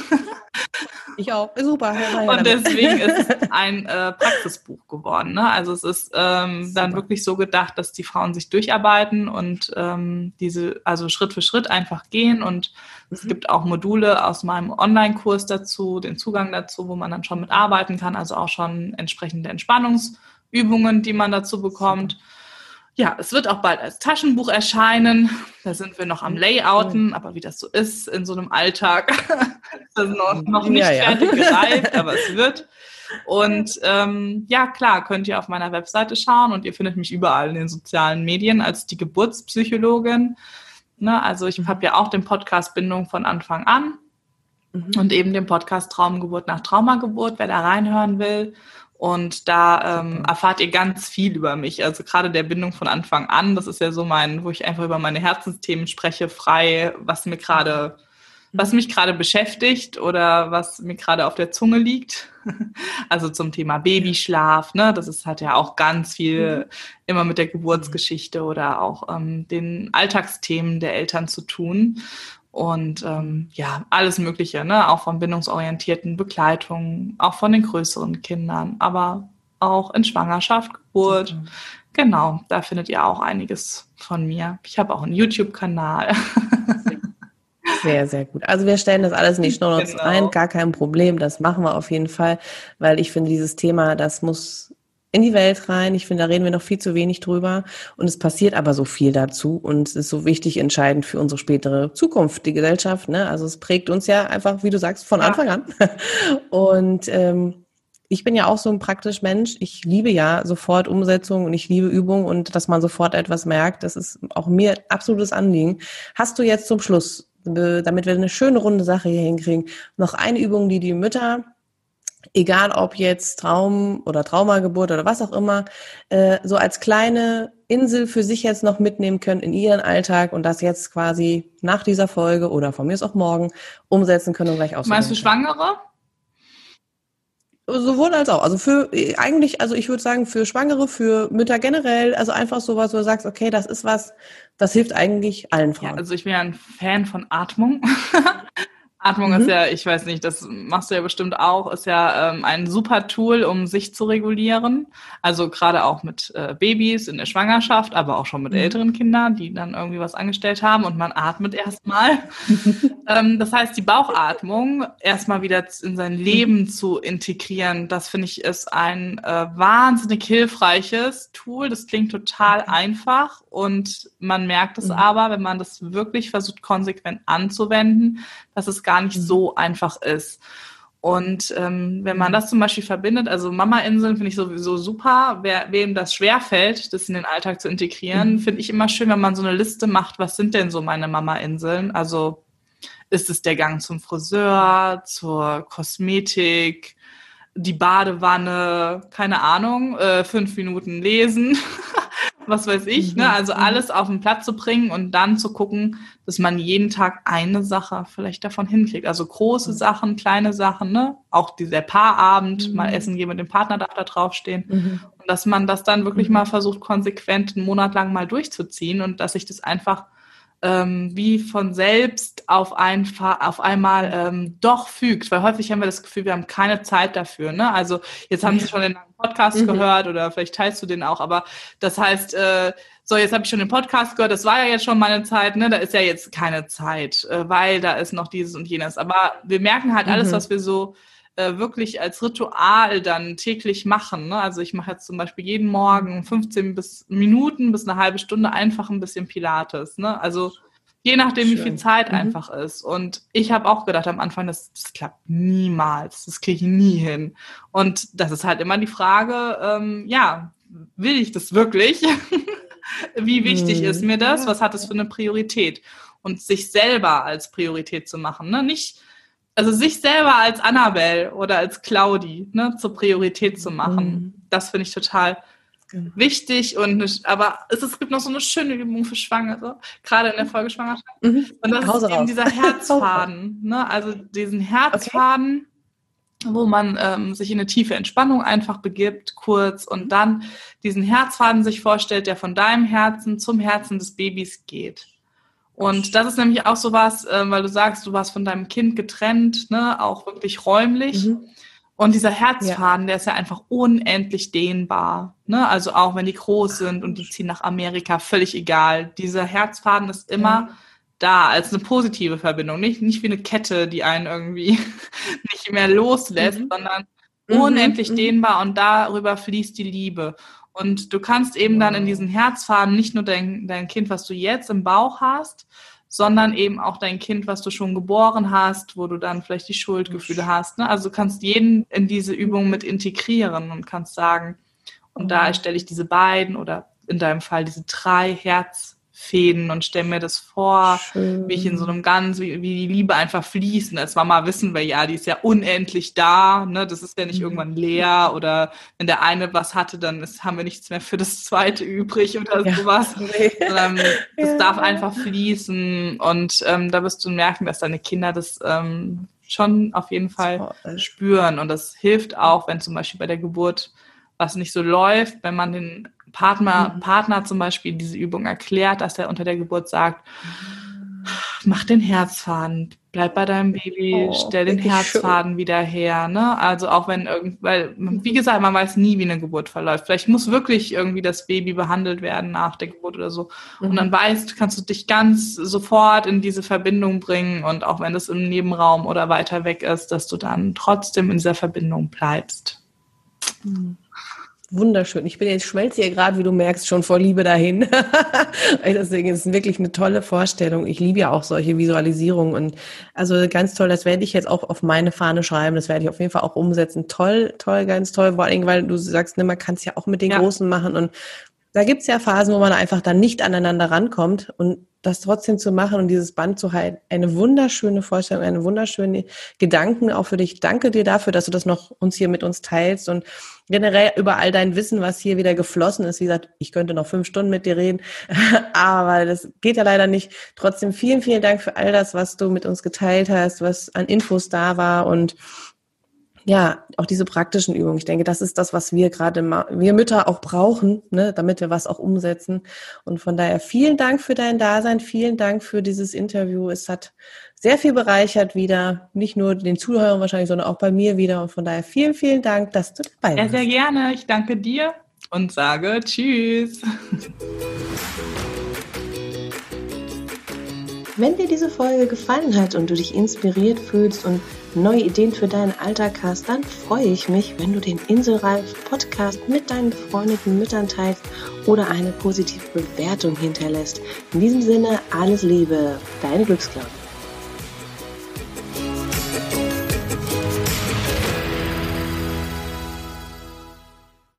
Ich auch. Super. Und deswegen ist es (laughs) ein äh, Praxisbuch geworden. Ne? Also es ist ähm, dann wirklich so gedacht, dass die Frauen sich durcharbeiten und ähm, diese, also Schritt für Schritt einfach gehen. Und mhm. es gibt auch Module aus meinem Online-Kurs dazu, den Zugang dazu, wo man dann schon mitarbeiten kann, also auch schon entsprechende Entspannungsübungen, die man dazu bekommt. Super. Ja, es wird auch bald als Taschenbuch erscheinen. Da sind wir noch am Layouten, aber wie das so ist in so einem Alltag, (laughs) ist das noch, noch nicht ja, ja. fertig gereift, aber es (laughs) wird. Und ähm, ja, klar, könnt ihr auf meiner Webseite schauen und ihr findet mich überall in den sozialen Medien als die Geburtspsychologin. Ne, also ich habe ja auch den Podcast Bindung von Anfang an mhm. und eben den Podcast Traumgeburt nach Traumageburt, wer da reinhören will. Und da ähm, erfahrt ihr ganz viel über mich. Also gerade der Bindung von Anfang an, das ist ja so mein, wo ich einfach über meine Herzensthemen spreche, frei, was mir gerade, was mich gerade beschäftigt oder was mir gerade auf der Zunge liegt. (laughs) Also zum Thema Babyschlaf, ne? Das ist, hat ja auch ganz viel mhm. immer mit der Geburtsgeschichte oder auch ähm, den Alltagsthemen der Eltern zu tun und ähm, ja, alles Mögliche, ne? auch von bindungsorientierten Begleitungen, auch von den größeren Kindern, aber auch in Schwangerschaft, Geburt. Mhm. Genau, da findet ihr auch einiges von mir. Ich habe auch einen YouTube-Kanal. (laughs) Sehr, sehr gut. Also wir stellen das alles in die Show Notes genau. ein, gar kein Problem. Das machen wir auf jeden Fall, weil ich finde, dieses Thema, das muss in die Welt rein. Ich finde, da reden wir noch viel zu wenig drüber. Und es passiert aber so viel dazu. Und es ist so wichtig, entscheidend für unsere spätere Zukunft, die Gesellschaft. Ne? Also es prägt uns ja einfach, wie du sagst, von ja. Anfang an. (laughs) Und ähm, ich bin ja auch so ein praktisch Mensch. Ich liebe ja sofort Umsetzung und ich liebe Übung und dass man sofort etwas merkt. Das ist auch mir absolutes Anliegen. Hast du jetzt zum Schluss, damit wir eine schöne runde Sache hier hinkriegen, noch eine Übung, die die Mütter egal ob jetzt Traum oder Traumageburt oder was auch immer, äh, so als kleine Insel für sich jetzt noch mitnehmen können in ihren Alltag und das jetzt quasi nach dieser Folge oder von mir ist auch morgen umsetzen können und gleich ausprobieren. Meinst du Schwangere? Sowohl als auch. Also für eigentlich, also ich würde sagen, für Schwangere, für Mütter generell, also einfach sowas, wo du sagst, okay, das ist was, das hilft eigentlich allen Frauen. Ja, also ich bin ja ein Fan von Atmung. (laughs) Atmung mhm. ist ja, ich weiß nicht, das machst du ja bestimmt auch, ist ja ähm, ein super Tool, um sich zu regulieren. Also gerade auch mit äh, Babys in der Schwangerschaft, aber auch schon mit mhm. älteren Kindern, die dann irgendwie was angestellt haben und man atmet erstmal. (laughs) ähm, das heißt, die Bauchatmung erstmal wieder in sein Leben mhm. zu integrieren, das finde ich ist ein äh, wahnsinnig hilfreiches Tool. Das klingt total einfach und man merkt es mhm. aber, wenn man das wirklich versucht konsequent anzuwenden, dass es gar nicht mhm. so einfach ist. Und ähm, wenn man mhm. das zum Beispiel verbindet, also Mama-Inseln finde ich sowieso super. Wer, wem das schwerfällt, das in den Alltag zu integrieren, mhm. finde ich immer schön, wenn man so eine Liste macht, was sind denn so meine Mama-Inseln? Also ist es der Gang zum Friseur, zur Kosmetik, die Badewanne, keine Ahnung, äh, fünf Minuten lesen. (laughs) was weiß ich, ne? Mhm. Also mhm. alles auf den Platz zu bringen und dann zu gucken, dass man jeden Tag eine Sache vielleicht davon hinkriegt. Also große mhm. Sachen, kleine Sachen, ne? Auch dieser Paarabend, mhm. mal essen gehen mit dem Partner darf da draufstehen. Mhm. Und dass man das dann wirklich mhm. mal versucht, konsequent einen Monat lang mal durchzuziehen und dass sich das einfach ähm, wie von selbst auf, ein, auf einmal ähm, doch fügt. Weil häufig haben wir das Gefühl, wir haben keine Zeit dafür. Ne? Also jetzt haben Sie schon den Podcast mhm. gehört oder vielleicht teilst du den auch, aber das heißt, äh, so, jetzt habe ich schon den Podcast gehört, das war ja jetzt schon meine Zeit, ne? Da ist ja jetzt keine Zeit, äh, weil da ist noch dieses und jenes. Aber wir merken halt alles, mhm. was wir so äh, wirklich als Ritual dann täglich machen. Ne? Also ich mache jetzt zum Beispiel jeden Morgen 15 bis Minuten bis eine halbe Stunde einfach ein bisschen Pilates. Ne? Also je nachdem, Schön. wie viel Zeit mhm. einfach ist. Und ich habe auch gedacht am Anfang, das, das klappt niemals, das kriege ich nie hin. Und das ist halt immer die Frage, ähm, ja, will ich das wirklich? (laughs) wie wichtig mhm. ist mir das? Was hat es für eine Priorität? Und sich selber als Priorität zu machen, ne? Nicht also sich selber als Annabelle oder als Claudi ne, zur Priorität zu machen, mhm. das finde ich total genau. wichtig. Und aber es, es, gibt noch so eine schöne Übung für Schwangere, gerade in der Folgeschwangerschaft. Mhm. Und das Hause ist eben raus. dieser (laughs) Herzfaden. ne? Also diesen Herzfaden, okay. wo man ähm, sich in eine tiefe Entspannung einfach begibt, kurz, und mhm. dann diesen Herzfaden sich vorstellt, der von deinem Herzen zum Herzen des Babys geht. Und das ist nämlich auch so was, äh, weil du sagst, du warst von deinem Kind getrennt, ne, auch wirklich räumlich. Mhm. Und dieser Herzfaden, ja. der ist ja einfach unendlich dehnbar. Ne? Also auch wenn die groß sind und die ziehen nach Amerika, völlig egal. Dieser Herzfaden ist immer mhm. da als eine positive Verbindung. Nicht, nicht wie eine Kette, die einen irgendwie (laughs) nicht mehr loslässt, mhm. sondern mhm. unendlich mhm. dehnbar und darüber fließt die Liebe. Und du kannst eben dann in diesen Herzfaden nicht nur dein, dein Kind, was du jetzt im Bauch hast, sondern eben auch dein Kind, was du schon geboren hast, wo du dann vielleicht die Schuldgefühle hast. Ne? Also du kannst jeden in diese Übung mit integrieren und kannst sagen, und da erstelle ich diese beiden oder in deinem Fall diese drei Herz, Fäden und stelle mir das vor, Schön. wie ich in so einem ganz, wie, wie die Liebe einfach fließen. Als Mama wissen wir ja, die ist ja unendlich da, ne? Das ist ja nicht mhm. irgendwann leer oder wenn der eine was hatte, dann ist, haben wir nichts mehr für das zweite übrig oder ja. sowas. Nee. Sondern (laughs) das ja. darf einfach fließen und ähm, da wirst du merken, dass deine Kinder das ähm, schon auf jeden Fall Toll. spüren und das hilft auch, wenn zum Beispiel bei der Geburt was nicht so läuft, wenn man den Partner, mhm. Partner zum Beispiel diese Übung erklärt, dass er unter der Geburt sagt, mach den Herzfaden, bleib bei deinem Baby, oh, stell den Herzfaden schön. wieder her. Ne? Also auch wenn irgend, weil, wie gesagt, man weiß nie, wie eine Geburt verläuft. Vielleicht muss wirklich irgendwie das Baby behandelt werden nach der Geburt oder so. Mhm. Und dann weißt, kannst du dich ganz sofort in diese Verbindung bringen und auch wenn das im Nebenraum oder weiter weg ist, dass du dann trotzdem in dieser Verbindung bleibst. Mhm. Wunderschön. Ich bin jetzt schmelze hier gerade, wie du merkst, schon vor Liebe dahin. (laughs) Deswegen ist es wirklich eine tolle Vorstellung. Ich liebe ja auch solche Visualisierungen und also ganz toll. Das werde ich jetzt auch auf meine Fahne schreiben. Das werde ich auf jeden Fall auch umsetzen. Toll, toll, ganz toll. Vor allem, weil du sagst, ne, man kann es ja auch mit den ja. Großen machen und da gibt's ja Phasen, wo man einfach dann nicht aneinander rankommt und das trotzdem zu machen und dieses Band zu halten. Eine wunderschöne Vorstellung, eine wunderschöne Gedanken auch für dich. Danke dir dafür, dass du das noch uns hier mit uns teilst und generell über all dein Wissen, was hier wieder geflossen ist. Wie gesagt, ich könnte noch fünf Stunden mit dir reden, (laughs) aber das geht ja leider nicht. Trotzdem vielen, vielen Dank für all das, was du mit uns geteilt hast, was an Infos da war und ja, auch diese praktischen Übungen. Ich denke, das ist das, was wir gerade, wir Mütter auch brauchen, ne, damit wir was auch umsetzen. Und von daher vielen Dank für dein Dasein, vielen Dank für dieses Interview. Es hat sehr viel bereichert wieder, nicht nur den Zuhörern wahrscheinlich, sondern auch bei mir wieder. Und von daher vielen, vielen Dank, dass du dabei bist. Ja, sehr gerne. Ich danke dir und sage Tschüss. Wenn dir diese Folge gefallen hat und du dich inspiriert fühlst und neue Ideen für deinen Alltag hast, dann freue ich mich, wenn du den Inselreif Podcast mit deinen befreundeten Müttern teilst oder eine positive Bewertung hinterlässt. In diesem Sinne, alles Liebe, deine Glücksklaue.